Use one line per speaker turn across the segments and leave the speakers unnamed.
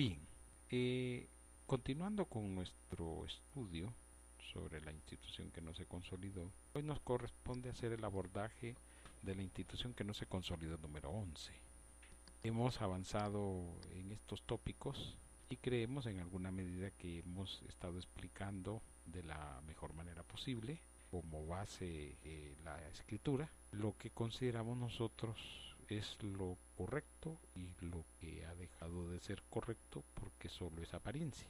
Bien, eh, continuando con nuestro estudio sobre la institución que no se consolidó, hoy nos corresponde hacer el abordaje de la institución que no se consolidó número 11. Hemos avanzado en estos tópicos y creemos en alguna medida que hemos estado explicando de la mejor manera posible como base eh, la escritura, lo que consideramos nosotros es lo correcto y lo que ha dejado de ser correcto porque solo es apariencia.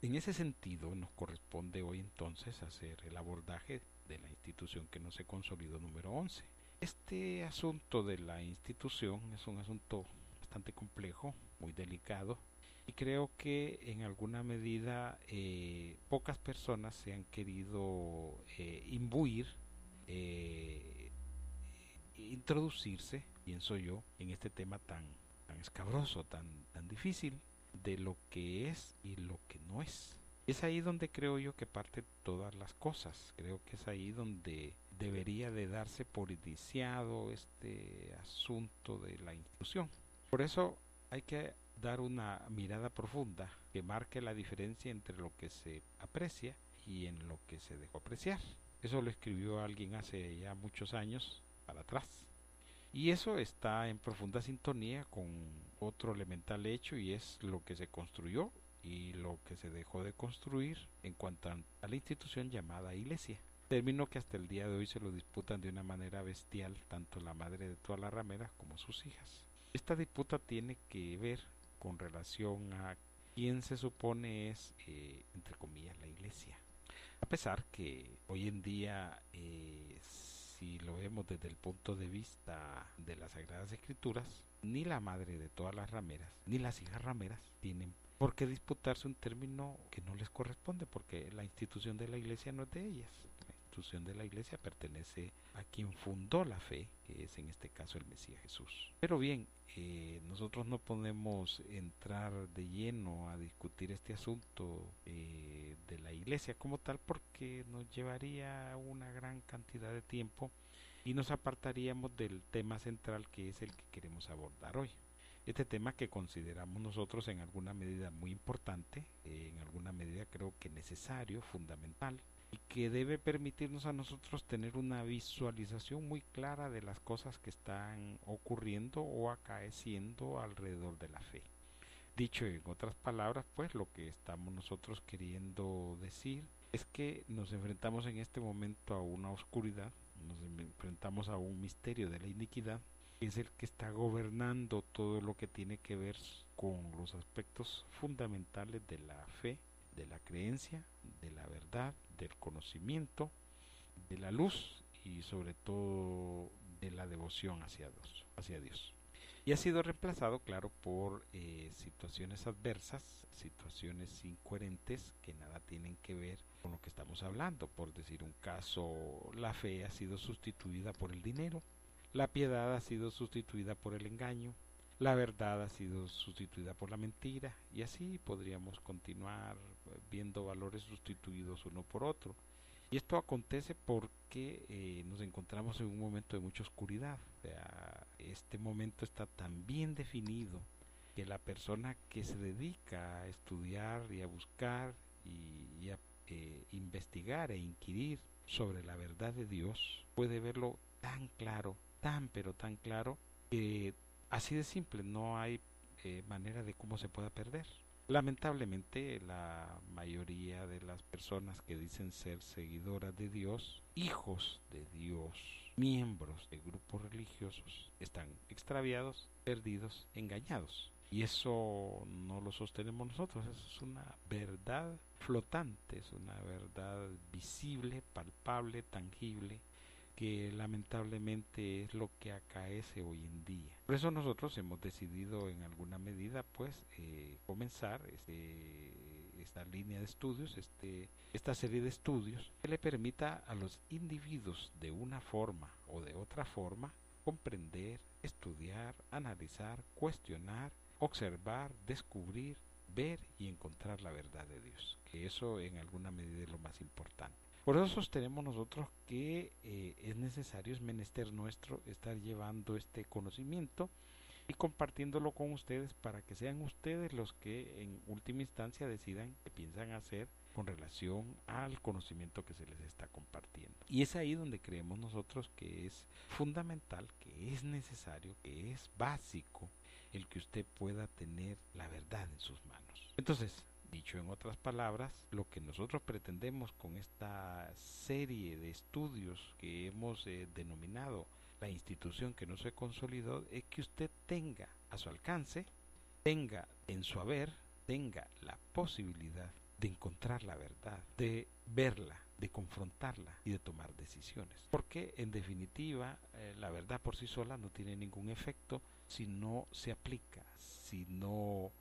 En ese sentido nos corresponde hoy entonces hacer el abordaje de la institución que no se consolidó número 11. Este asunto de la institución es un asunto bastante complejo, muy delicado, y creo que en alguna medida eh, pocas personas se han querido eh, imbuir, eh, introducirse, pienso yo, en este tema tan, tan escabroso, tan, tan difícil de lo que es y lo que no es. Es ahí donde creo yo que parte todas las cosas. Creo que es ahí donde debería de darse por iniciado este asunto de la institución. Por eso hay que dar una mirada profunda que marque la diferencia entre lo que se aprecia y en lo que se dejó apreciar. Eso lo escribió alguien hace ya muchos años para atrás. Y eso está en profunda sintonía con otro elemental hecho y es lo que se construyó y lo que se dejó de construir en cuanto a la institución llamada iglesia. Término que hasta el día de hoy se lo disputan de una manera bestial tanto la madre de todas las rameras como sus hijas. Esta disputa tiene que ver con relación a quién se supone es, eh, entre comillas, la iglesia. A pesar que hoy en día eh, si lo vemos desde el punto de vista de las Sagradas Escrituras, ni la madre de todas las rameras, ni las hijas rameras tienen por qué disputarse un término que no les corresponde, porque la institución de la iglesia no es de ellas. Institución de la iglesia pertenece a quien fundó la fe, que es en este caso el Mesías Jesús. Pero bien, eh, nosotros no podemos entrar de lleno a discutir este asunto eh, de la iglesia como tal porque nos llevaría una gran cantidad de tiempo y nos apartaríamos del tema central que es el que queremos abordar hoy. Este tema que consideramos nosotros en alguna medida muy importante, en alguna medida creo que necesario, fundamental, y que debe permitirnos a nosotros tener una visualización muy clara de las cosas que están ocurriendo o acaeciendo alrededor de la fe. Dicho en otras palabras, pues lo que estamos nosotros queriendo decir es que nos enfrentamos en este momento a una oscuridad, nos enfrentamos a un misterio de la iniquidad, que es el que está gobernando todo lo que tiene que ver con los aspectos fundamentales de la fe de la creencia, de la verdad, del conocimiento, de la luz y sobre todo de la devoción hacia Dios. Hacia Dios. Y ha sido reemplazado, claro, por eh, situaciones adversas, situaciones incoherentes que nada tienen que ver con lo que estamos hablando. Por decir un caso, la fe ha sido sustituida por el dinero, la piedad ha sido sustituida por el engaño, la verdad ha sido sustituida por la mentira y así podríamos continuar viendo valores sustituidos uno por otro. Y esto acontece porque eh, nos encontramos en un momento de mucha oscuridad. este momento está tan bien definido que la persona que se dedica a estudiar y a buscar y, a eh, investigar e inquirir sobre la verdad de Dios puede verlo tan claro, tan pero tan claro que Así de simple, no hay eh, manera de cómo se pueda perder. Lamentablemente, la mayoría de las personas que dicen ser seguidoras de Dios, hijos de Dios, miembros de grupos religiosos, están extraviados, perdidos, engañados. Y eso no lo sostenemos nosotros, eso es una verdad flotante, es una verdad visible, palpable, tangible, que lamentablemente es lo que acaece hoy en día. Por eso nosotros hemos decidido en alguna medida pues eh, comenzar este, esta línea de estudios, este, esta serie de estudios que le permita a los individuos de una forma o de otra forma comprender, estudiar, analizar, cuestionar, observar, descubrir, ver y encontrar la verdad de Dios, que eso en alguna medida es lo más importante. Por eso sostenemos nosotros que eh, es necesario, es menester nuestro estar llevando este conocimiento y compartiéndolo con ustedes para que sean ustedes los que en última instancia decidan qué piensan hacer con relación al conocimiento que se les está compartiendo. Y es ahí donde creemos nosotros que es fundamental, que es necesario, que es básico el que usted pueda tener la verdad en sus manos. Entonces, dicho en otras palabras, lo que nosotros pretendemos con esta serie de estudios que hemos eh, denominado la institución que no se consolidó es que usted tenga a su alcance, tenga en su haber, tenga la posibilidad de encontrar la verdad, de verla, de confrontarla y de tomar decisiones. Porque en definitiva eh, la verdad por sí sola no tiene ningún efecto si no se aplica, si no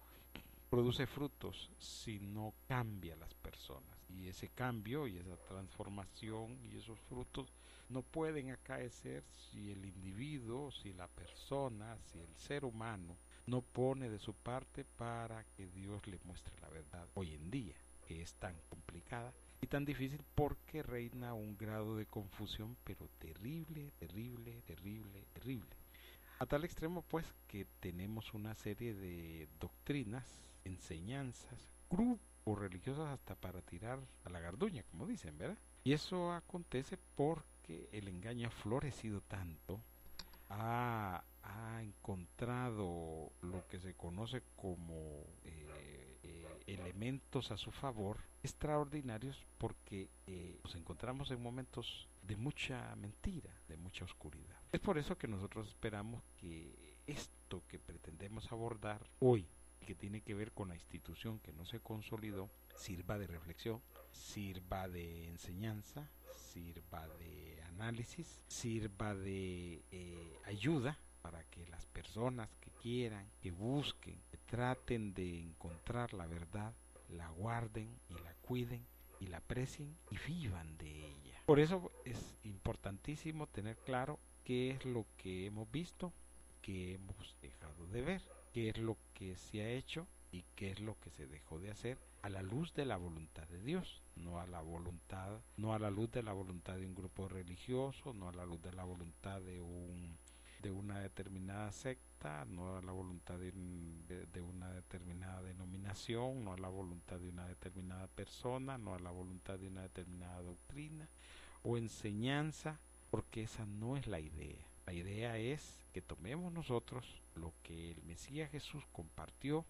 produce frutos, si no cambia las personas. Y ese cambio y esa transformación y esos frutos no pueden acaecer si el individuo, si la persona, si el ser humano no pone de su parte para que Dios le muestre la verdad hoy en día, que es tan complicada y tan difícil porque reina un grado de confusión, pero terrible, terrible, terrible, terrible. A tal extremo pues que tenemos una serie de doctrinas, enseñanzas, grupos religiosas hasta para tirar a la garduña, como dicen, ¿verdad? Y eso acontece porque el engaño ha florecido tanto, ha, ha encontrado lo que se conoce como eh, eh, elementos a su favor extraordinarios porque eh, nos encontramos en momentos de mucha mentira, de mucha oscuridad. Es por eso que nosotros esperamos que esto que pretendemos abordar hoy, que tiene que ver con la institución que no se consolidó, sirva de reflexión, sirva de enseñanza, sirva de análisis, sirva de eh, ayuda para que las personas que quieran, que busquen, que traten de encontrar la verdad, la guarden y la cuiden y la aprecien y vivan de ella. Por eso es importantísimo tener claro qué es lo que hemos visto, qué hemos dejado de ver, qué es lo que se ha hecho y qué es lo que se dejó de hacer a la luz de la voluntad de Dios, no a la voluntad, no a la luz de la voluntad de un grupo religioso, no a la luz de la voluntad de un de una determinada secta, no a la voluntad de, de, una determinada denominación, no a la voluntad de una determinada persona, no a la voluntad de una determinada doctrina o enseñanza, porque esa no es la idea. La idea es que tomemos nosotros lo que el Mesías Jesús compartió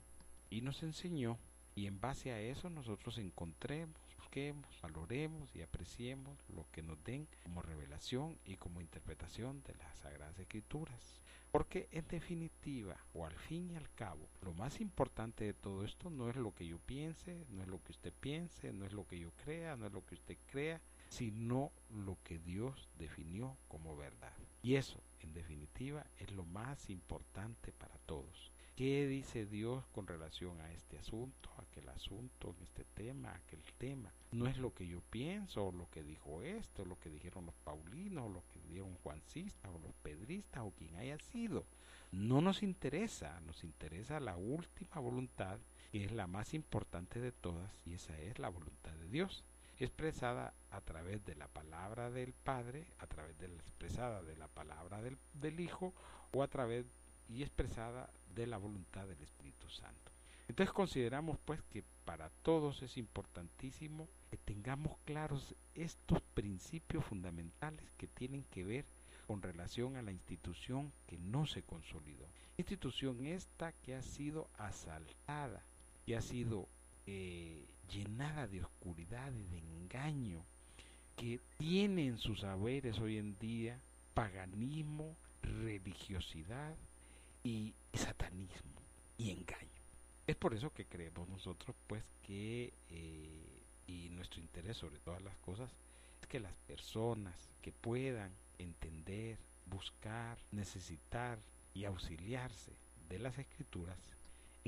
y nos enseñó y en base a eso nosotros encontremos, busquemos, valoremos y apreciemos lo que nos den como revelación y como interpretación de las Sagradas Escrituras. Porque en definitiva, o al fin y al cabo, lo más importante de todo esto no es lo que yo piense, no es lo que usted piense, no es lo que yo crea, no es lo que usted crea, sino lo que Dios definió como verdad. Y eso, en definitiva, es lo más importante para todos. ¿Qué dice Dios con relación a este asunto, aquel asunto, en este tema, aquel tema? No es lo que yo pienso, o lo que dijo esto, lo que dijeron los paulinos, o lo que dijeron juancistas, o los pedristas, o quien haya sido. No nos interesa, nos interesa la última voluntad, que es la más importante de todas, y esa es la voluntad de Dios expresada a través de la palabra del Padre, a través de la expresada de la palabra del, del Hijo o a través y expresada de la voluntad del Espíritu Santo. Entonces consideramos pues que para todos es importantísimo que tengamos claros estos principios fundamentales que tienen que ver con relación a la institución que no se consolidó. Institución esta que ha sido asaltada, que ha sido eh, llenada de oscuridad y de engaño, que tiene en sus saberes hoy en día paganismo, religiosidad, y satanismo y engaño. Es por eso que creemos nosotros pues que eh, y nuestro interés sobre todas las cosas es que las personas que puedan entender, buscar, necesitar y auxiliarse de las escrituras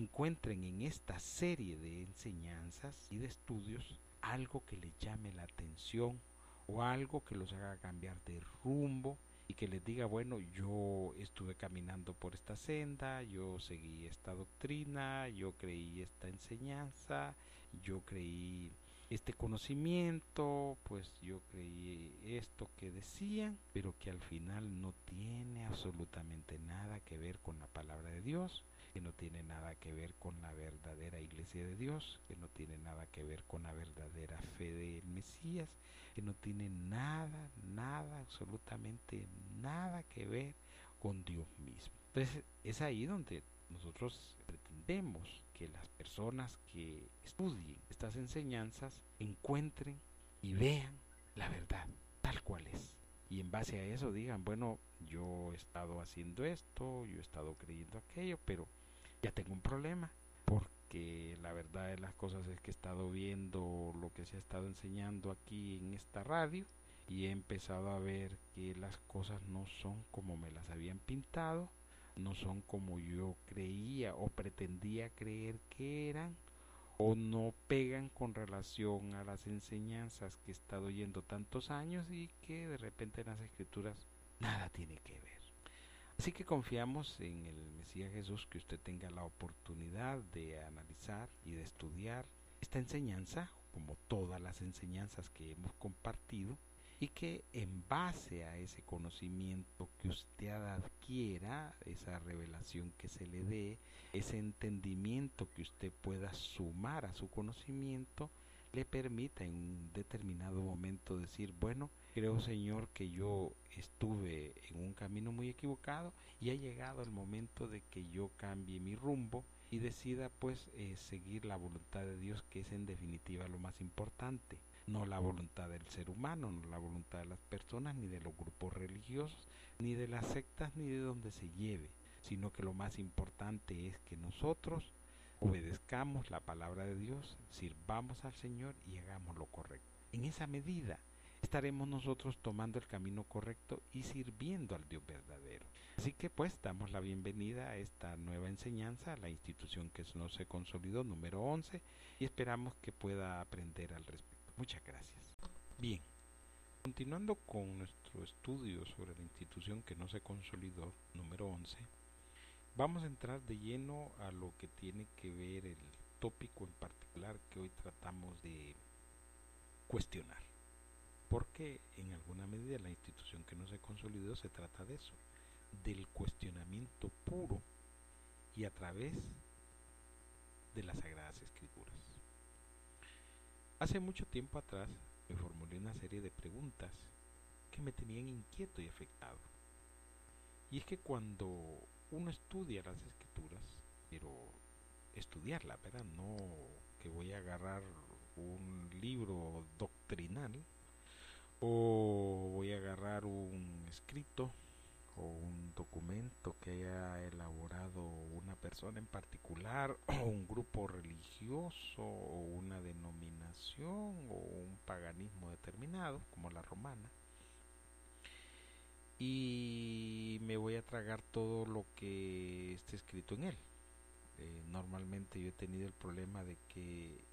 encuentren en esta serie de enseñanzas y de estudios algo que les llame la atención o algo que los haga cambiar de rumbo y que les diga, bueno, yo estuve caminando por esta senda, yo seguí esta doctrina, yo creí esta enseñanza, yo creí este conocimiento, pues yo creí esto que decían, pero que al final no tiene absolutamente nada que ver con la palabra de Dios, que no tiene nada que ver con la verdadera iglesia de Dios, que no tiene nada que ver con la verdadera fe del Mesías, que no tiene nada, nada, absolutamente nada que ver con Dios mismo. Entonces es ahí donde nosotros pretendemos que las personas que estudien estas enseñanzas encuentren y vean la verdad tal cual es. Y en base a eso digan, bueno, yo he estado haciendo esto, yo he estado creyendo aquello, pero ya tengo un problema. Porque la verdad de las cosas es que he estado viendo lo que se ha estado enseñando aquí en esta radio y he empezado a ver que las cosas no son como me las habían pintado no son como yo creía o pretendía creer que eran o no pegan con relación a las enseñanzas que he estado oyendo tantos años y que de repente en las escrituras nada tiene que ver. Así que confiamos en el Mesías Jesús que usted tenga la oportunidad de analizar y de estudiar esta enseñanza, como todas las enseñanzas que hemos compartido, y que en base a ese conocimiento que usted adquiera, esa revelación que se le dé, ese entendimiento que usted pueda sumar a su conocimiento, le permita en un determinado momento decir, bueno, creo Señor que yo estuve en un camino muy equivocado y ha llegado el momento de que yo cambie mi rumbo y decida pues eh, seguir la voluntad de Dios que es en definitiva lo más importante no la voluntad del ser humano, no la voluntad de las personas, ni de los grupos religiosos, ni de las sectas, ni de donde se lleve, sino que lo más importante es que nosotros obedezcamos la palabra de Dios, sirvamos al Señor y hagamos lo correcto. En esa medida estaremos nosotros tomando el camino correcto y sirviendo al Dios verdadero. Así que pues damos la bienvenida a esta nueva enseñanza, a la institución que no se consolidó, número 11, y esperamos que pueda aprender al respecto. Muchas gracias. Bien, continuando con nuestro estudio sobre la institución que no se consolidó, número 11, vamos a entrar de lleno a lo que tiene que ver el tópico en particular que hoy tratamos de cuestionar. Porque en alguna medida la institución que no se consolidó se trata de eso, del cuestionamiento puro y a través de las Sagradas Escrituras. Hace mucho tiempo atrás me formulé una serie de preguntas que me tenían inquieto y afectado. Y es que cuando uno estudia las escrituras, pero estudiarla, ¿verdad? No que voy a agarrar un libro doctrinal o voy a agarrar un escrito o un documento que haya elaborado una persona en particular o un grupo religioso o una denominación o un paganismo determinado como la romana. Y me voy a tragar todo lo que esté escrito en él. Eh, normalmente yo he tenido el problema de que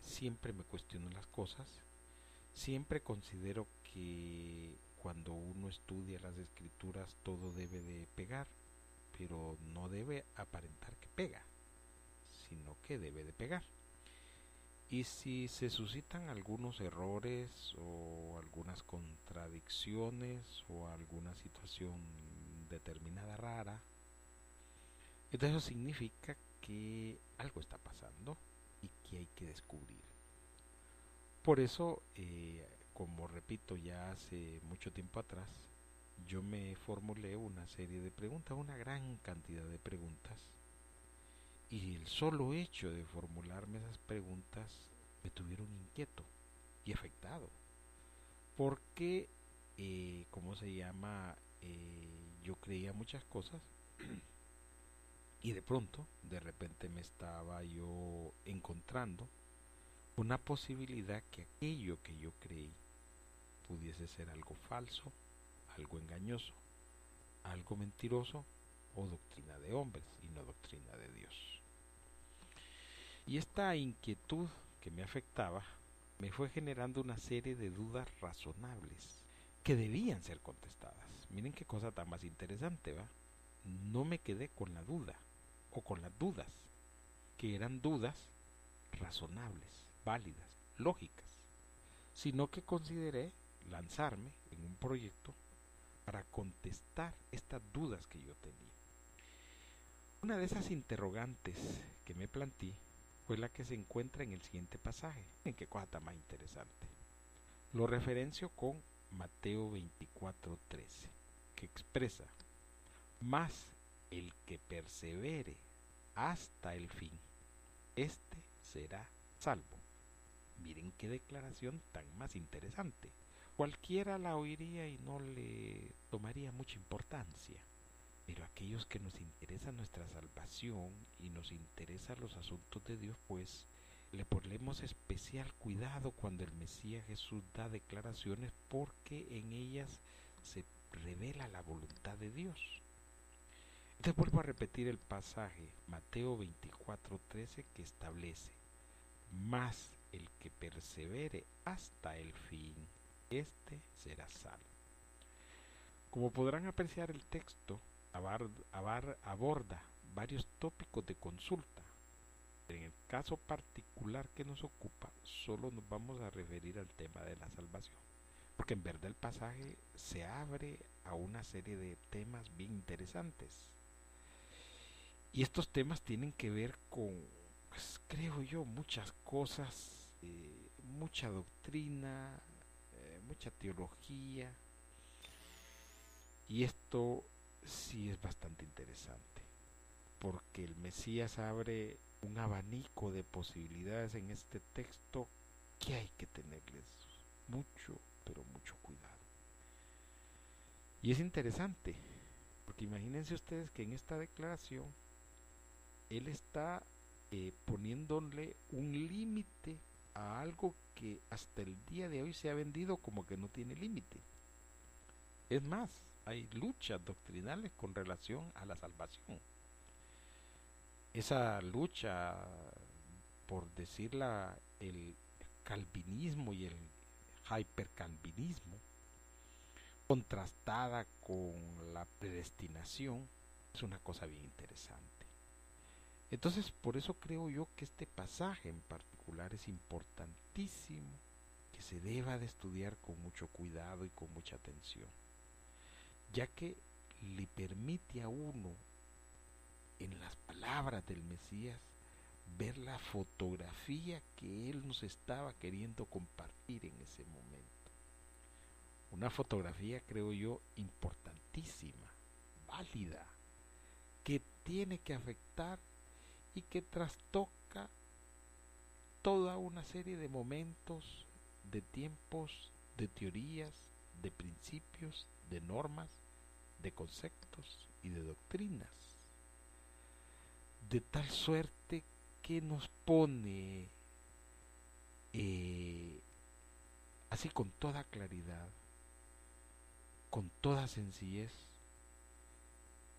siempre me cuestiono las cosas siempre considero que cuando uno estudia las escrituras todo debe de pegar, pero no debe aparentar que pega, sino que debe de pegar. Y si se suscitan algunos errores o algunas contradicciones o alguna situación determinada rara, entonces eso significa que algo está pasando y que hay que descubrir. Por eso eh, como repito ya hace mucho tiempo atrás, yo me formulé una serie de preguntas, una gran cantidad de preguntas, y el solo hecho de formularme esas preguntas me tuvieron inquieto y afectado, porque, eh, ¿cómo se llama? Eh, yo creía muchas cosas y de pronto, de repente me estaba yo encontrando una posibilidad que aquello que yo creí pudiese ser algo falso, algo engañoso, algo mentiroso o doctrina de hombres y no doctrina de Dios. Y esta inquietud que me afectaba me fue generando una serie de dudas razonables que debían ser contestadas. Miren qué cosa tan más interesante, ¿va? No me quedé con la duda o con las dudas, que eran dudas razonables, válidas, lógicas, sino que consideré lanzarme en un proyecto para contestar estas dudas que yo tenía. Una de esas interrogantes que me planteé fue la que se encuentra en el siguiente pasaje. ¿En qué cosa está más interesante? Lo referencio con Mateo 24:13, que expresa, más el que persevere hasta el fin, este será salvo. Miren qué declaración tan más interesante. Cualquiera la oiría y no le tomaría mucha importancia. Pero aquellos que nos interesa nuestra salvación y nos interesan los asuntos de Dios, pues le ponemos especial cuidado cuando el Mesías Jesús da declaraciones porque en ellas se revela la voluntad de Dios. Entonces vuelvo a repetir el pasaje, Mateo 24:13, que establece, más el que persevere hasta el fin, este será salvo. Como podrán apreciar el texto, aborda varios tópicos de consulta. En el caso particular que nos ocupa, solo nos vamos a referir al tema de la salvación. Porque en verdad el pasaje se abre a una serie de temas bien interesantes. Y estos temas tienen que ver con, pues, creo yo, muchas cosas, eh, mucha doctrina, eh, mucha teología. Y esto sí es bastante interesante, porque el Mesías abre un abanico de posibilidades en este texto que hay que tenerles mucho, pero mucho cuidado. Y es interesante, porque imagínense ustedes que en esta declaración él está eh, poniéndole un límite a algo que hasta el día de hoy se ha vendido como que no tiene límite. Es más, hay luchas doctrinales con relación a la salvación. Esa lucha, por decirla, el calvinismo y el hipercalvinismo, contrastada con la predestinación, es una cosa bien interesante. Entonces, por eso creo yo que este pasaje en particular es importantísimo que se deba de estudiar con mucho cuidado y con mucha atención ya que le permite a uno en las palabras del Mesías ver la fotografía que él nos estaba queriendo compartir en ese momento. Una fotografía, creo yo, importantísima, válida, que tiene que afectar y que trastoca toda una serie de momentos, de tiempos, de teorías, de principios, de normas, de conceptos y de doctrinas, de tal suerte que nos pone eh, así con toda claridad, con toda sencillez,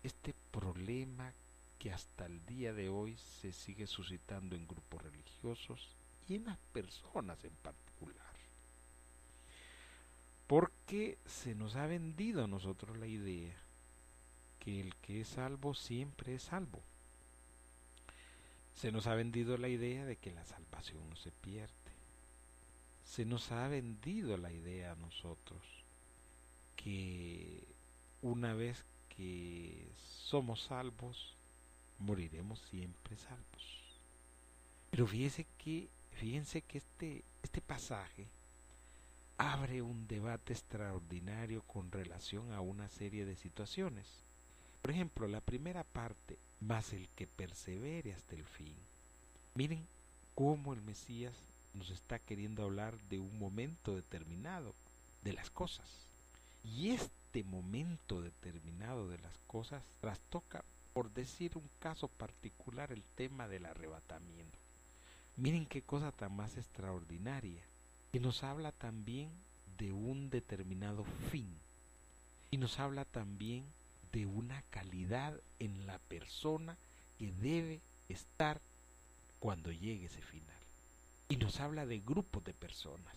este problema que hasta el día de hoy se sigue suscitando en grupos religiosos y en las personas en particular. Porque se nos ha vendido a nosotros la idea que el que es salvo siempre es salvo. Se nos ha vendido la idea de que la salvación no se pierde. Se nos ha vendido la idea a nosotros que una vez que somos salvos, moriremos siempre salvos. Pero fíjense que, fíjense que este, este pasaje abre un debate extraordinario con relación a una serie de situaciones. Por ejemplo, la primera parte, más el que persevere hasta el fin. Miren cómo el Mesías nos está queriendo hablar de un momento determinado de las cosas. Y este momento determinado de las cosas trastoca, por decir un caso particular, el tema del arrebatamiento. Miren qué cosa tan más extraordinaria y nos habla también de un determinado fin y nos habla también de una calidad en la persona que debe estar cuando llegue ese final. Y nos habla de grupos de personas.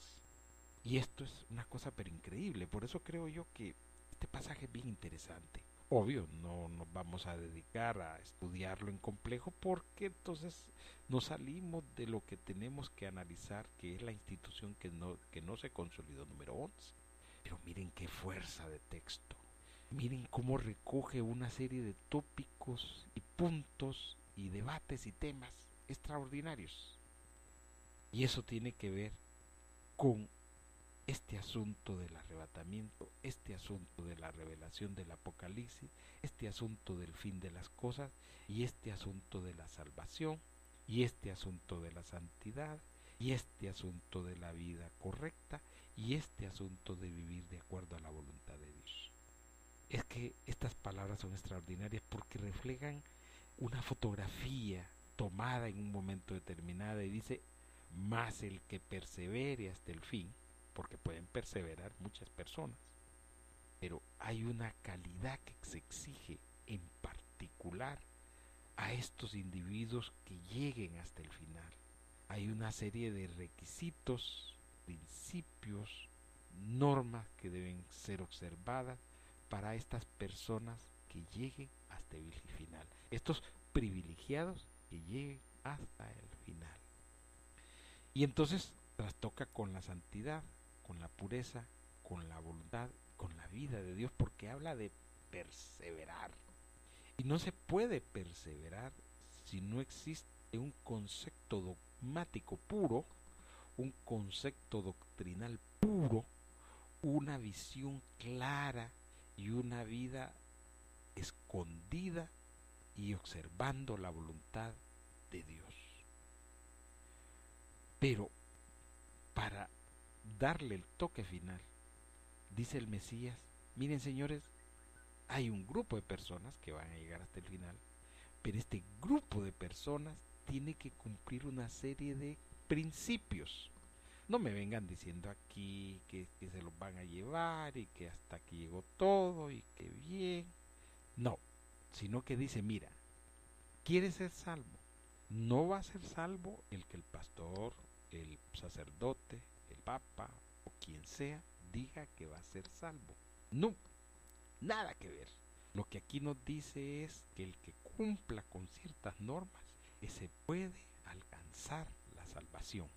Y esto es una cosa pero increíble. Por eso creo yo que este pasaje es bien interesante. Obvio, no nos vamos a dedicar a estudiarlo en complejo porque entonces nos salimos de lo que tenemos que analizar, que es la institución que no, que no se consolidó número 11. Pero miren qué fuerza de texto. Miren cómo recoge una serie de tópicos y puntos y debates y temas extraordinarios. Y eso tiene que ver con este asunto del arrebatamiento, este asunto de la revelación del Apocalipsis, este asunto del fin de las cosas y este asunto de la salvación y este asunto de la santidad y este asunto de la vida correcta y este asunto de vivir de acuerdo a la voluntad de Dios. Es que estas palabras son extraordinarias porque reflejan una fotografía tomada en un momento determinado y dice, más el que persevere hasta el fin, porque pueden perseverar muchas personas, pero hay una calidad que se exige en particular a estos individuos que lleguen hasta el final. Hay una serie de requisitos, principios, normas que deben ser observadas para estas personas que lleguen hasta el final. Estos privilegiados que lleguen hasta el final. Y entonces trastoca con la santidad, con la pureza, con la voluntad, con la vida de Dios, porque habla de perseverar. Y no se puede perseverar si no existe un concepto dogmático puro, un concepto doctrinal puro, una visión clara y una vida escondida y observando la voluntad de Dios. Pero para darle el toque final, dice el Mesías, miren señores, hay un grupo de personas que van a llegar hasta el final, pero este grupo de personas tiene que cumplir una serie de principios. No me vengan diciendo aquí que, se los van a llevar y que hasta aquí llegó todo y que bien. No, sino que dice, mira, quiere ser salvo. No va a ser salvo el que el pastor, el sacerdote, papa o quien sea diga que va a ser salvo. No, nada que ver. Lo que aquí nos dice es que el que cumpla con ciertas normas, ese puede alcanzar la salvación.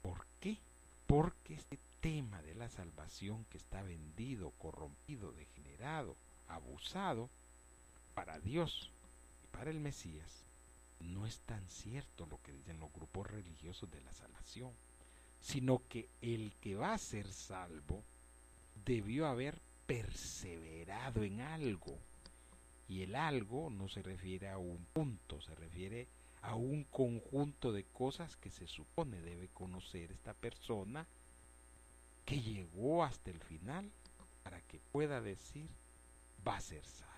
¿Por qué? Porque este tema de la salvación que está vendido, corrompido, degenerado, abusado, para Dios y para el Mesías, no es tan cierto lo que dicen los grupos religiosos de la salvación sino que el que va a ser salvo debió haber perseverado en algo. Y el algo no se refiere a un punto, se refiere a un conjunto de cosas que se supone debe conocer esta persona que llegó hasta el final para que pueda decir va a ser salvo.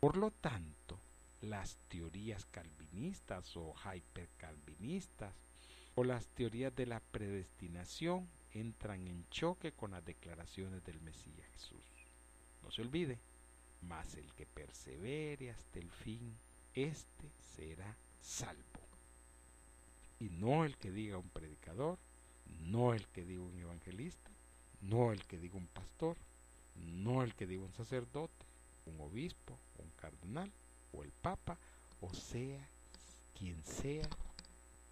Por lo tanto, las teorías calvinistas o hypercalvinistas o las teorías de la predestinación entran en choque con las declaraciones del Mesías Jesús. No se olvide, mas el que persevere hasta el fin, éste será salvo. Y no el que diga un predicador, no el que diga un evangelista, no el que diga un pastor, no el que diga un sacerdote, un obispo, un cardenal o el papa, o sea, quien sea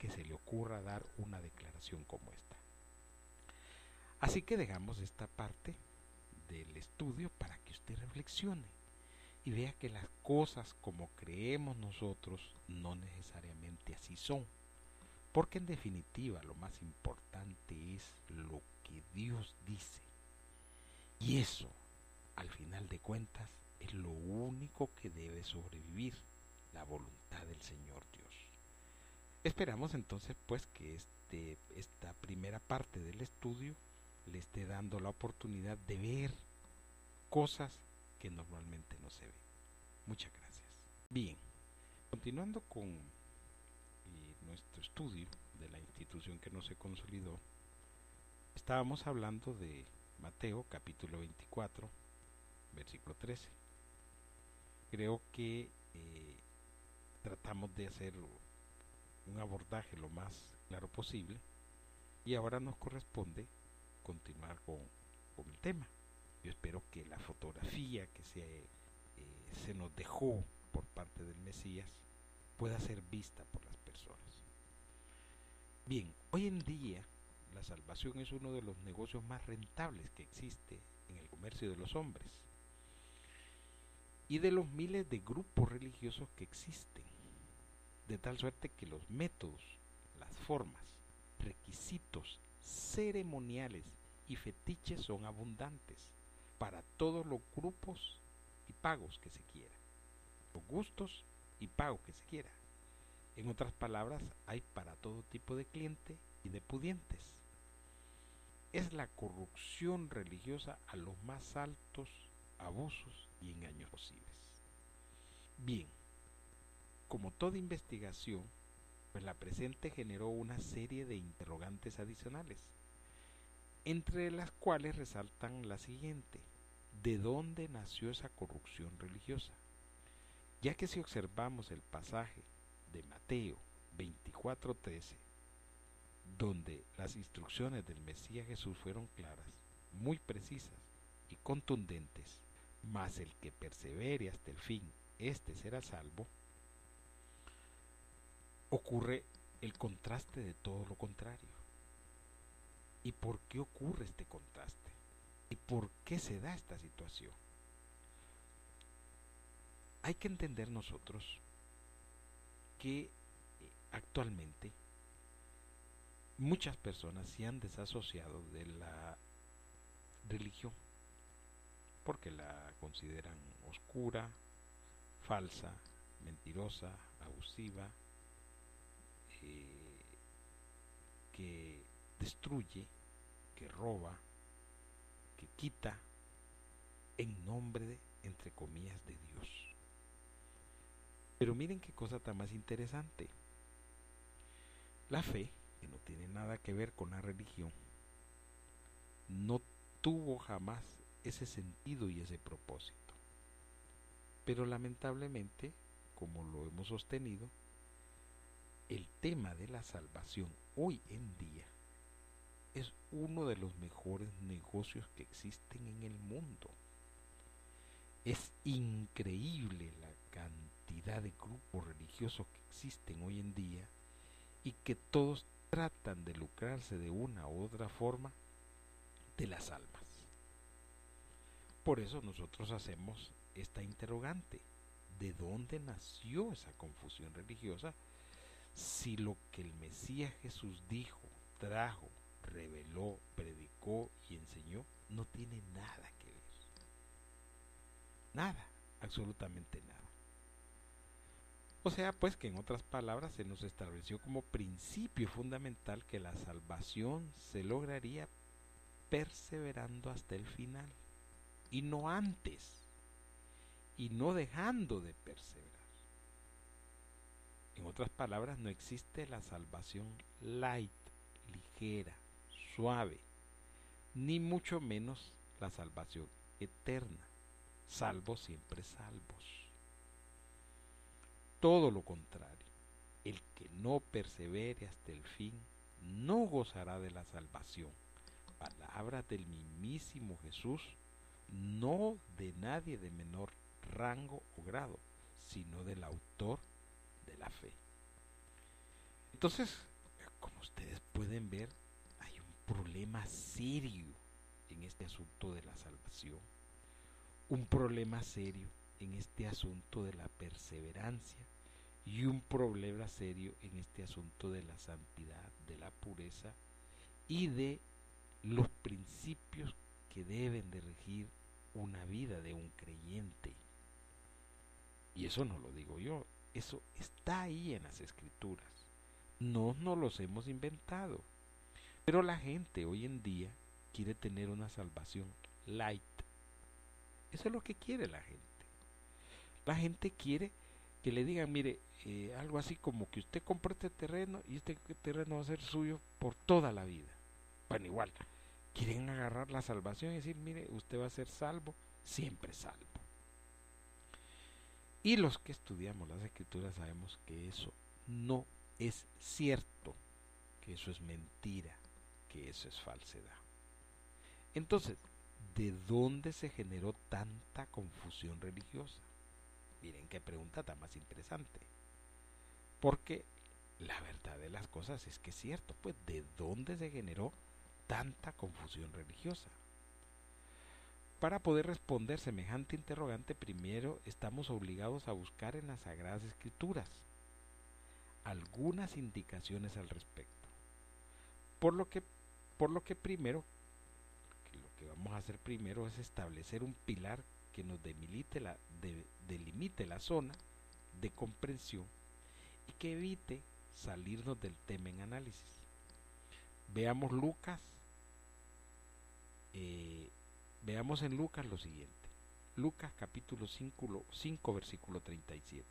que se le ocurra dar una declaración como esta. Así que dejamos esta parte del estudio para que usted reflexione y vea que las cosas como creemos nosotros no necesariamente así son. Porque en definitiva lo más importante es lo que Dios dice. Y eso, al final de cuentas, es lo único que debe sobrevivir, la voluntad del Señor Dios. Esperamos entonces pues que este, esta primera parte del estudio le esté dando la oportunidad de ver cosas que normalmente no se ven. Muchas gracias. Bien, continuando con eh, nuestro estudio de la institución que no se consolidó, estábamos hablando de Mateo capítulo 24, versículo 13. Creo que eh, tratamos de hacerlo un abordaje lo más claro posible y ahora nos corresponde continuar con, el tema. Yo espero que la fotografía que se eh, se nos dejó por parte del Mesías pueda ser vista por las personas. Bien, hoy en día la salvación es uno de los negocios más rentables que existe en el comercio de los hombres y de los miles de grupos religiosos que existen, de tal suerte que los métodos, las formas, requisitos ceremoniales y fetiches son abundantes para todos los grupos y pagos que se quiera, los gustos y pagos que se quiera. En otras palabras, hay para todo tipo de cliente y de pudientes. Es la corrupción religiosa a los más altos abusos y engaños posibles. Bien, como toda investigación, pues la presente generó una serie de interrogantes adicionales, entre las cuales resaltan la siguiente. ¿De dónde nació esa corrupción religiosa? Ya que si observamos el pasaje de Mateo 24:13, donde las instrucciones del Mesías Jesús fueron claras, muy precisas y contundentes, mas el que persevere hasta el fin, éste será salvo, ocurre el contraste de todo lo contrario. ¿Y por qué ocurre este contraste? ¿Y por qué se da esta situación? Hay que entender nosotros que eh, actualmente muchas personas se han desasociado de la religión porque la consideran oscura, falsa, mentirosa, abusiva, que destruye, que roba, que quita en nombre, de, entre comillas, de Dios. Pero miren qué cosa tan más interesante. La fe, que no tiene nada que ver con la religión, no tuvo jamás ese sentido y ese propósito. Pero lamentablemente, como lo hemos sostenido, el tema de la salvación hoy en día es uno de los mejores negocios que existen en el mundo. Es increíble la cantidad de grupos religiosos que existen hoy en día y que todos tratan de lucrarse de una u otra forma de las almas. Por eso nosotros hacemos esta interrogante. ¿De dónde nació esa confusión religiosa si lo que el Mesías Jesús dijo, trajo, reveló, predicó y enseñó no tiene nada que ver? Nada, absolutamente nada. O sea, pues que en otras palabras se nos estableció como principio fundamental que la salvación se lograría perseverando hasta el final y no antes y no dejando de perseverar. En otras palabras, no existe la salvación light, ligera, suave, ni mucho menos la salvación eterna, salvos siempre salvos. Todo lo contrario, el que no persevere hasta el fin no gozará de la salvación. Palabras del mismísimo Jesús, no de nadie de menor rango o grado, sino del autor la fe. Entonces, como ustedes pueden ver, hay un problema serio en este asunto de la salvación, un problema serio en este asunto de la perseverancia y un problema serio en este asunto de la santidad, de la pureza y de los principios que deben de regir una vida de un creyente. Y eso no lo digo yo, eso está ahí en las escrituras. No nos los hemos inventado. Pero la gente hoy en día quiere tener una salvación light. Eso es lo que quiere la gente. La gente quiere que le digan, mire, eh, algo así como que usted compre este terreno y este terreno va a ser suyo por toda la vida. Bueno, igual, quieren agarrar la salvación y decir, mire, usted va a ser salvo, siempre salvo. Y los que estudiamos las escrituras sabemos que eso no es cierto, que eso es mentira, que eso es falsedad. Entonces, ¿de dónde se generó tanta confusión religiosa? Miren qué pregunta tan más interesante. Porque la verdad de las cosas es que es cierto, pues ¿de dónde se generó tanta confusión religiosa? Para poder responder semejante interrogante, primero estamos obligados a buscar en las Sagradas Escrituras algunas indicaciones al respecto. Por lo que, por lo que primero, lo que vamos a hacer primero es establecer un pilar que nos delimite la, delimite la zona de comprensión y que evite salirnos del tema en análisis. Veamos Lucas eh, Veamos en Lucas lo siguiente. Lucas capítulo 5, 5 versículo 37.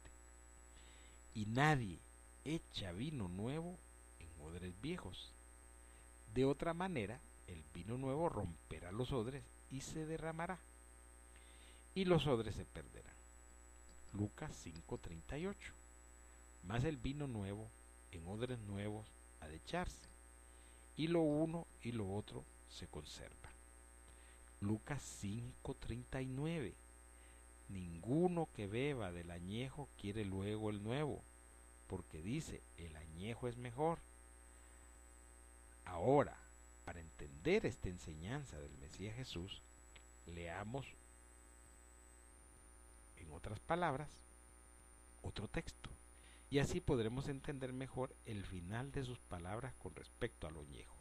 Y nadie echa vino nuevo en odres viejos. De otra manera, el vino nuevo romperá los odres y se derramará. Y los odres se perderán. Lucas 5:38. Más el vino nuevo en odres nuevos ha de echarse. Y lo uno y lo otro se conserva. Lucas 5:39. Ninguno que beba del añejo quiere luego el nuevo, porque dice, el añejo es mejor. Ahora, para entender esta enseñanza del Mesías Jesús, leamos, en otras palabras, otro texto. Y así podremos entender mejor el final de sus palabras con respecto al añejo.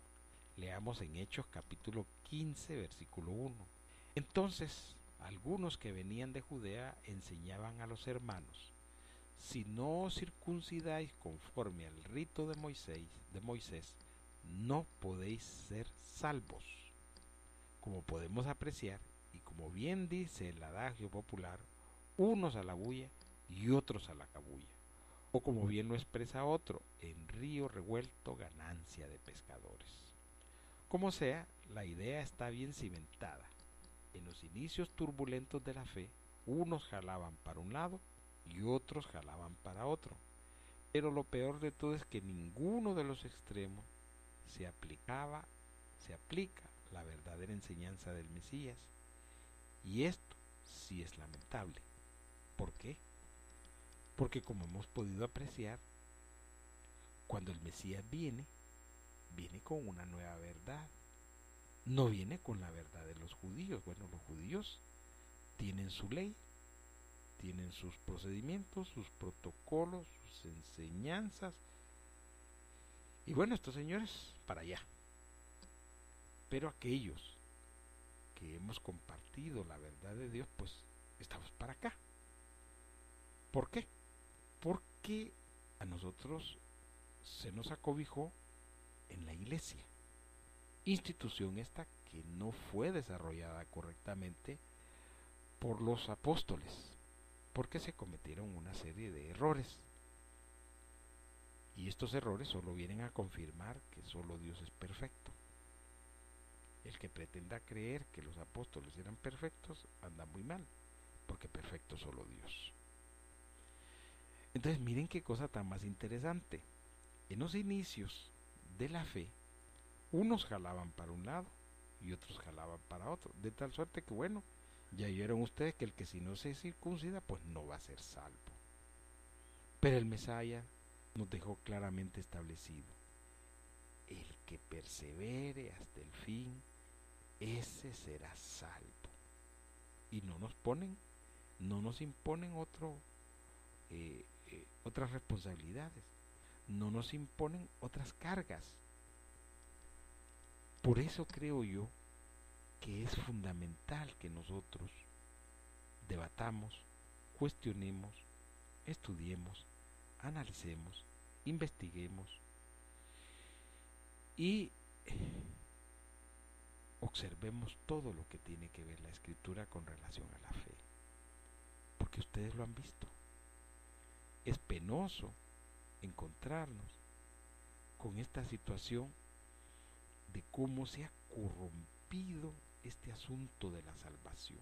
Leamos en Hechos capítulo 15, versículo 1. Entonces, algunos que venían de Judea enseñaban a los hermanos, si no os circuncidáis conforme al rito de Moisés, de Moisés, no podéis ser salvos. Como podemos apreciar, y como bien dice el adagio popular, unos a la bulla y otros a la cabulla. O como bien lo expresa otro, en río revuelto ganancia de pescadores. Como sea, la idea está bien cimentada. En los inicios turbulentos de la fe, unos jalaban para un lado y otros jalaban para otro. Pero lo peor de todo es que ninguno de los extremos se aplicaba, se aplica la verdadera enseñanza del Mesías. Y esto sí es lamentable. ¿Por qué? Porque como hemos podido apreciar, cuando el Mesías viene, viene con una nueva verdad. No viene con la verdad de los judíos. Bueno, los judíos tienen su ley, tienen sus procedimientos, sus protocolos, sus enseñanzas. Y bueno, estos señores para allá. Pero aquellos que hemos compartido la verdad de Dios, pues estamos para acá. ¿Por qué? Porque a nosotros se nos acobijó en la iglesia. Institución esta que no fue desarrollada correctamente por los apóstoles, porque se cometieron una serie de errores. Y estos errores solo vienen a confirmar que solo Dios es perfecto. El que pretenda creer que los apóstoles eran perfectos anda muy mal, porque perfecto solo Dios. Entonces miren qué cosa tan más interesante. En los inicios de la fe, unos jalaban para un lado y otros jalaban para otro, de tal suerte que bueno, ya oyeron ustedes que el que si no se circuncida, pues no va a ser salvo. Pero el Mesaya nos dejó claramente establecido, el que persevere hasta el fin, ese será salvo. Y no nos ponen, no nos imponen otro, eh, eh, otras responsabilidades no nos imponen otras cargas. Por eso creo yo que es fundamental que nosotros debatamos, cuestionemos, estudiemos, analicemos, investiguemos y observemos todo lo que tiene que ver la escritura con relación a la fe. Porque ustedes lo han visto. Es penoso encontrarnos con esta situación de cómo se ha corrompido este asunto de la salvación.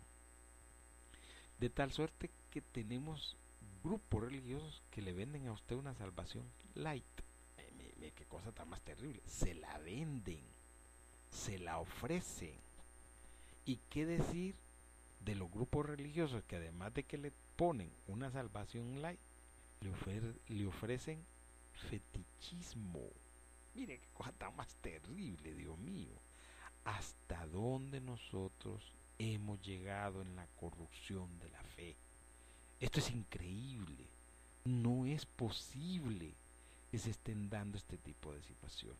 De tal suerte que tenemos grupos religiosos que le venden a usted una salvación light. qué cosa tan más terrible. Se la venden, se la ofrecen. ¿Y qué decir de los grupos religiosos que además de que le proponen una salvación light, le, le ofrecen fetichismo. Mire qué cosa tan más terrible, Dios mío. Hasta dónde nosotros hemos llegado en la corrupción de la fe. Esto es increíble. No es posible que se estén dando este tipo de situaciones.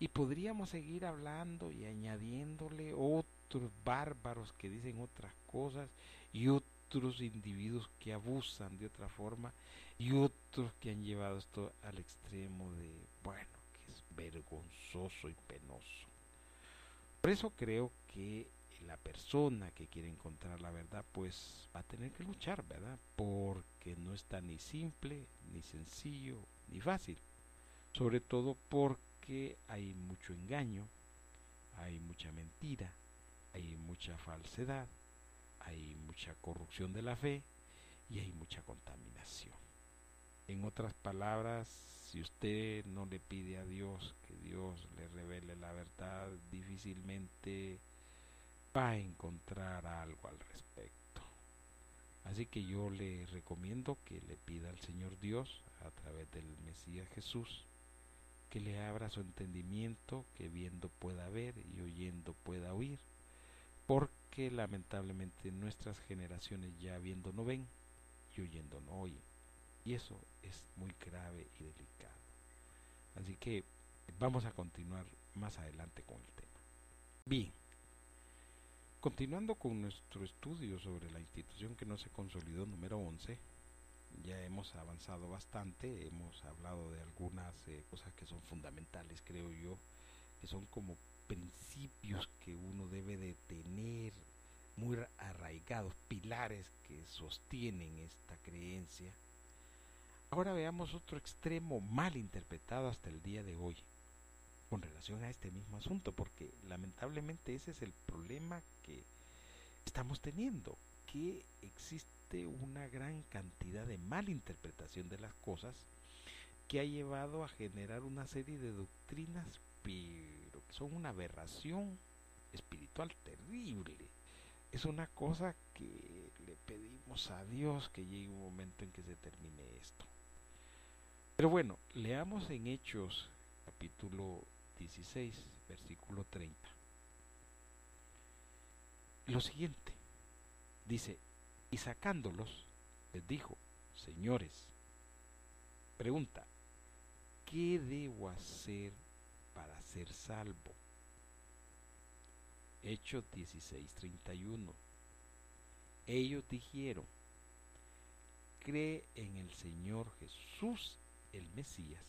Y podríamos seguir hablando y añadiéndole otros bárbaros que dicen otras cosas y otros individuos que abusan de otra forma y otros que han llevado esto al extremo de, bueno, que es vergonzoso y penoso. Por eso creo que la persona que quiere encontrar la verdad pues va a tener que luchar, ¿verdad? Porque no está ni simple, ni sencillo, ni fácil. Sobre todo porque hay mucho engaño, hay mucha mentira, hay mucha falsedad, hay mucha corrupción de la fe y hay mucha contaminación. En otras palabras, si usted no le pide a Dios que Dios le revele la verdad, difícilmente va a encontrar algo al respecto. Así que yo le recomiendo que le pida al Señor Dios, a través del Mesías Jesús, que le abra su entendimiento, que viendo pueda ver y oyendo pueda oír, porque lamentablemente nuestras generaciones ya viendo no ven y oyendo no oyen. Y eso es muy grave y delicado. Así que vamos a continuar más adelante con el tema. Bien. Continuando con nuestro estudio sobre la institución que no se consolidó número 11, ya hemos avanzado bastante, hemos hablado de algunas eh, cosas que son fundamentales, creo yo, que son como principios que uno debe de tener muy arraigados, pilares que sostienen esta creencia. Ahora veamos otro extremo mal interpretado hasta el día de hoy, con relación a este mismo asunto, porque lamentablemente ese es el problema que estamos teniendo, que existe una gran cantidad de malinterpretación de las cosas que ha llevado a generar una serie de doctrinas, son una aberración espiritual terrible. Es una cosa que le pedimos a Dios que llegue un momento en que se termine esto. Pero bueno, leamos en Hechos capítulo 16, versículo 30. Lo siguiente, dice, y sacándolos, les dijo, señores, pregunta, ¿qué debo hacer para ser salvo? Hechos 16:31. Ellos dijeron, cree en el Señor Jesús el Mesías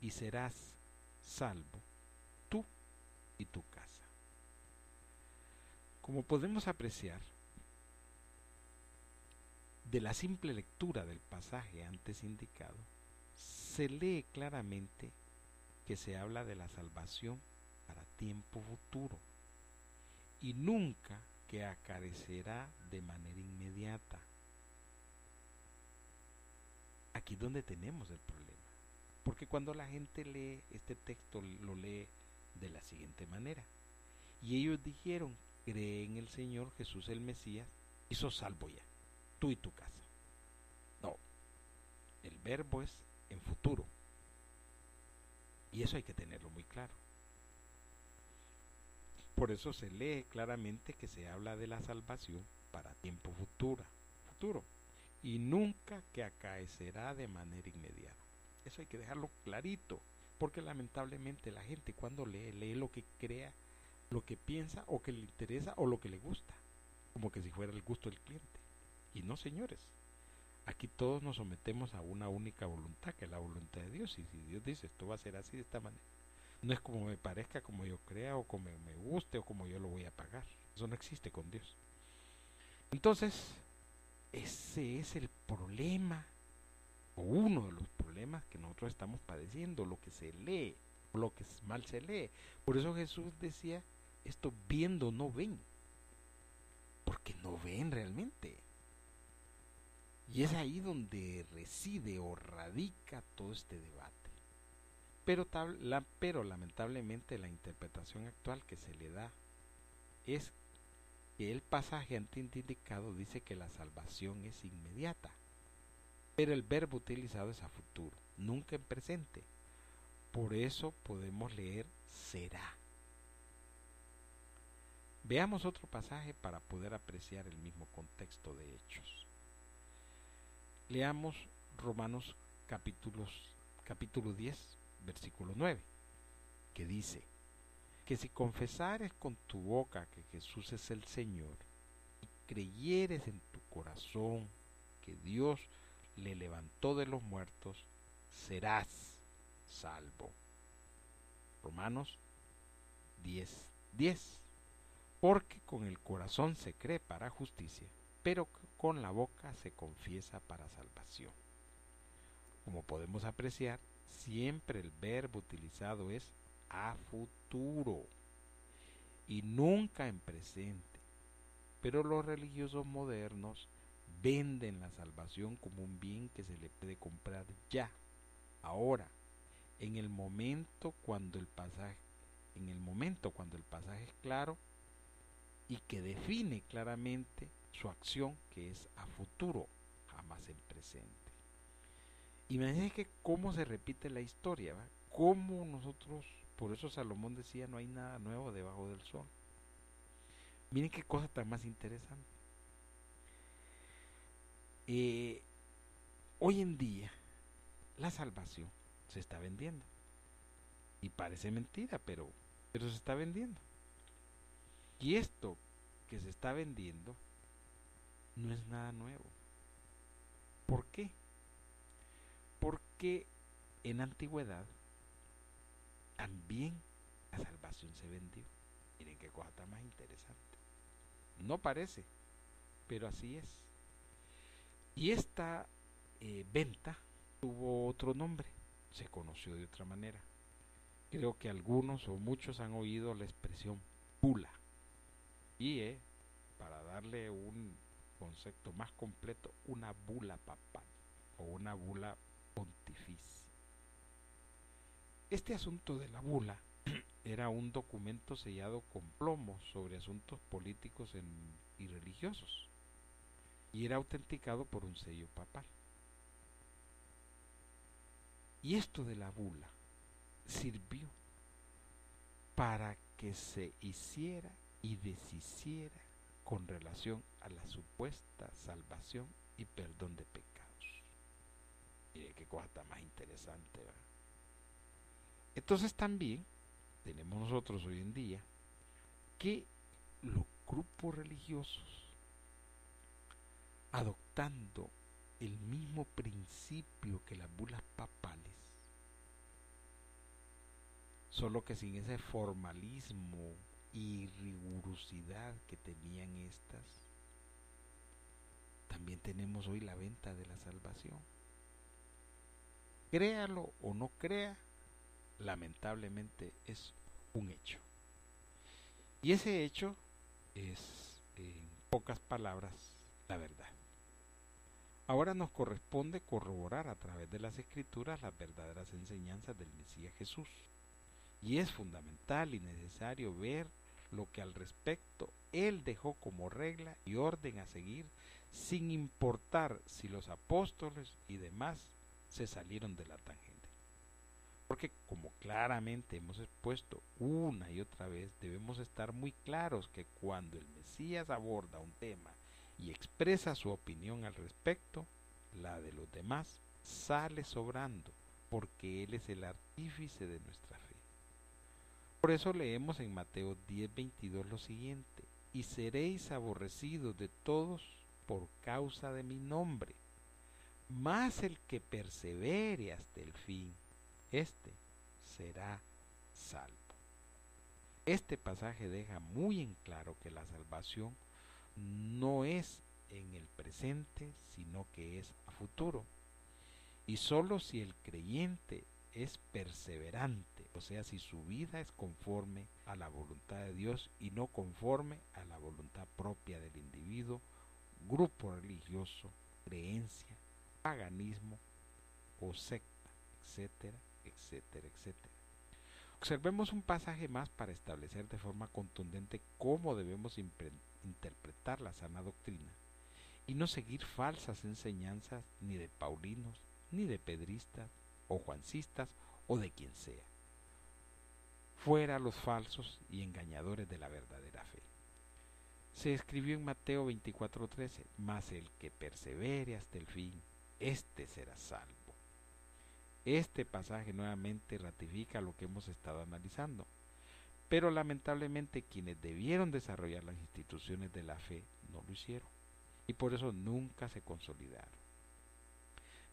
y serás salvo tú y tu casa. Como podemos apreciar, de la simple lectura del pasaje antes indicado, se lee claramente que se habla de la salvación para tiempo futuro y nunca que acarecerá de manera inmediata. Aquí donde tenemos el problema. Porque cuando la gente lee este texto, lo lee de la siguiente manera. Y ellos dijeron, cree en el Señor Jesús el Mesías y sos salvo ya, tú y tu casa. No, el verbo es en futuro. Y eso hay que tenerlo muy claro. Por eso se lee claramente que se habla de la salvación para tiempo futuro, futuro y nunca que acaecerá de manera inmediata. Eso hay que dejarlo clarito, porque lamentablemente la gente cuando lee, lee lo que crea, lo que piensa o que le interesa o lo que le gusta, como que si fuera el gusto del cliente. Y no, señores, aquí todos nos sometemos a una única voluntad, que es la voluntad de Dios. Y si Dios dice esto va a ser así de esta manera, no es como me parezca, como yo crea o como me guste o como yo lo voy a pagar. Eso no existe con Dios. Entonces, ese es el problema o uno de los problemas que nosotros estamos padeciendo, lo que se lee, lo que mal se lee. Por eso Jesús decía, esto viendo no ven, porque no ven realmente. Y es ahí donde reside o radica todo este debate. Pero, lamentablemente la interpretación actual que se le da es que el pasaje indicado dice que la salvación es inmediata, pero el verbo utilizado es a futuro, nunca en presente. Por eso podemos leer será. Veamos otro pasaje para poder apreciar el mismo contexto de hechos. Leamos Romanos capítulos, capítulo 10, versículo 9, que dice, que si confesares con tu boca que Jesús es el Señor y creyeres en tu corazón que Dios le levantó de los muertos, serás salvo. Romanos 10, 10. Porque con el corazón se cree para justicia, pero con la boca se confiesa para salvación. Como podemos apreciar, siempre el verbo utilizado es a futuro y nunca en presente. Pero los religiosos modernos venden la salvación como un bien que se le puede comprar ya, ahora, en el momento cuando el pasaje, en el momento cuando el pasaje es claro y que define claramente su acción que es a futuro, jamás en presente. Imagínense que cómo se repite la historia, ¿va? cómo nosotros por eso Salomón decía, no hay nada nuevo debajo del sol. Miren qué cosa tan más interesante. Eh, hoy en día, la salvación se está vendiendo. Y parece mentira, pero, pero se está vendiendo. Y esto que se está vendiendo no es nada nuevo. ¿Por qué? Porque en antigüedad también la salvación se vendió. Miren qué cosa tan más interesante. No parece, pero así es. Y esta eh, venta tuvo otro nombre, se conoció de otra manera. Creo que algunos o muchos han oído la expresión bula. Y eh, para darle un concepto más completo, una bula papal o una bula pontificia. Este asunto de la bula era un documento sellado con plomo sobre asuntos políticos y religiosos y era autenticado por un sello papal. Y esto de la bula sirvió para que se hiciera y deshiciera con relación a la supuesta salvación y perdón de pecados. Mire qué cosa más interesante, ¿verdad? Entonces también tenemos nosotros hoy en día que los grupos religiosos, adoptando el mismo principio que las bulas papales, solo que sin ese formalismo y rigurosidad que tenían estas, también tenemos hoy la venta de la salvación. Créalo o no crea, lamentablemente es un hecho. Y ese hecho es, en pocas palabras, la verdad. Ahora nos corresponde corroborar a través de las escrituras las verdaderas enseñanzas del Mesías Jesús. Y es fundamental y necesario ver lo que al respecto Él dejó como regla y orden a seguir, sin importar si los apóstoles y demás se salieron de la tangente. Porque como claramente hemos expuesto una y otra vez, debemos estar muy claros que cuando el Mesías aborda un tema y expresa su opinión al respecto, la de los demás sale sobrando, porque Él es el artífice de nuestra fe. Por eso leemos en Mateo 10:22 lo siguiente, y seréis aborrecidos de todos por causa de mi nombre, mas el que persevere hasta el fin, este será salvo. Este pasaje deja muy en claro que la salvación no es en el presente, sino que es a futuro. Y sólo si el creyente es perseverante, o sea, si su vida es conforme a la voluntad de Dios y no conforme a la voluntad propia del individuo, grupo religioso, creencia, paganismo o secta, etcétera, etcétera, etcétera. Observemos un pasaje más para establecer de forma contundente cómo debemos interpretar la sana doctrina y no seguir falsas enseñanzas ni de paulinos, ni de pedristas, o juancistas, o de quien sea. Fuera los falsos y engañadores de la verdadera fe. Se escribió en Mateo 24:13, mas el que persevere hasta el fin, éste será salvo. Este pasaje nuevamente ratifica lo que hemos estado analizando, pero lamentablemente quienes debieron desarrollar las instituciones de la fe no lo hicieron y por eso nunca se consolidaron.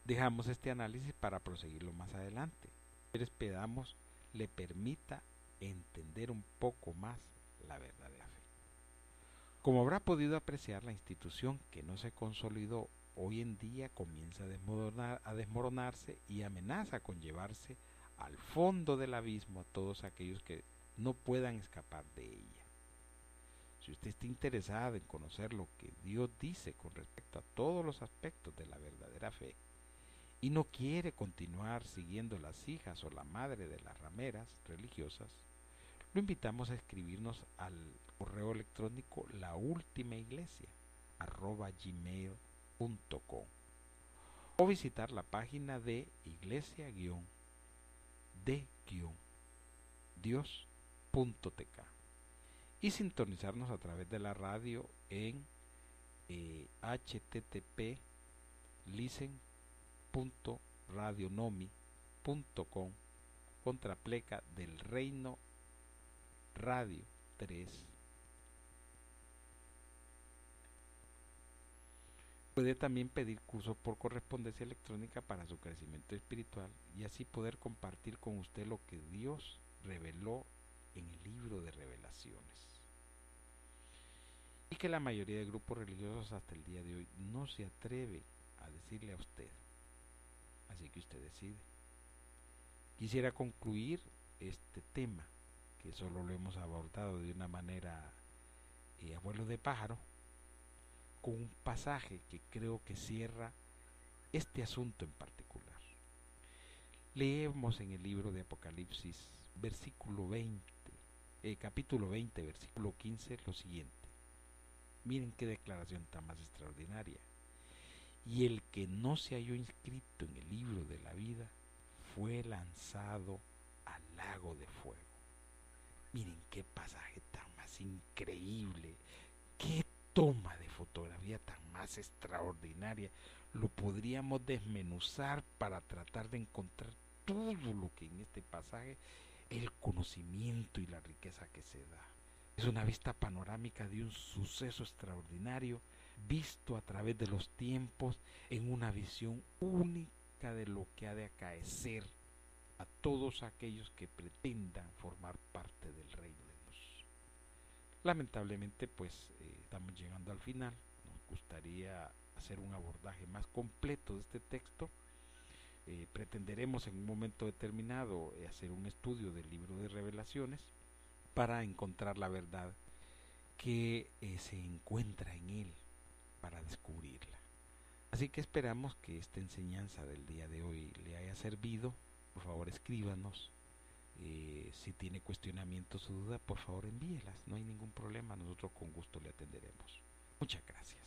Dejamos este análisis para proseguirlo más adelante, pero esperamos le permita entender un poco más la verdadera fe. Como habrá podido apreciar, la institución que no se consolidó hoy en día comienza a, desmoronarse y amenaza con llevarse al fondo del abismo a todos aquellos que no puedan escapar de ella. Si usted está interesado en conocer lo que Dios dice con respecto a todos los aspectos de la verdadera fe y no quiere continuar siguiendo las hijas o la madre de las rameras religiosas, lo invitamos a escribirnos al correo electrónico la última iglesia o visitar la página de iglesia-de-dios.tk y sintonizarnos a través de la radio en eh, http listen.radionomi.com contrapleca del reino radio 3 Puede también pedir cursos por correspondencia electrónica para su crecimiento espiritual y así poder compartir con usted lo que Dios reveló en el libro de revelaciones. Y que la mayoría de grupos religiosos hasta el día de hoy no se atreve a decirle a usted. Así que usted decide. Quisiera concluir este tema, que solo lo hemos abordado de una manera eh, abuelo de pájaro, con un pasaje que creo que cierra este asunto en particular. Leemos en el libro de Apocalipsis, versículo 20, eh, capítulo 20, versículo 15, lo siguiente. Miren qué declaración tan más extraordinaria. Y el que no se halló inscrito en el libro de la vida fue lanzado al lago de fuego. Miren qué pasaje tan más increíble, qué toma de fotografía tan más extraordinaria lo podríamos desmenuzar para tratar de encontrar todo lo que en este pasaje el conocimiento y la riqueza que se da. Es una vista panorámica de un suceso extraordinario visto a través de los tiempos en una visión única de lo que ha de acaecer a todos aquellos que pretendan formar parte del reino de Dios. Lamentablemente pues eh, estamos llegando al final. Nos gustaría hacer un abordaje más completo de este texto. Eh, pretenderemos en un momento determinado eh, hacer un estudio del libro de revelaciones para encontrar la verdad que se encuentra en él, para descubrirla. Así que esperamos que esta enseñanza del día de hoy le haya servido. Por favor, escríbanos eh, si tiene cuestionamientos o dudas, por favor envíelas, no hay ningún problema, nosotros con gusto le atenderemos. Muchas gracias.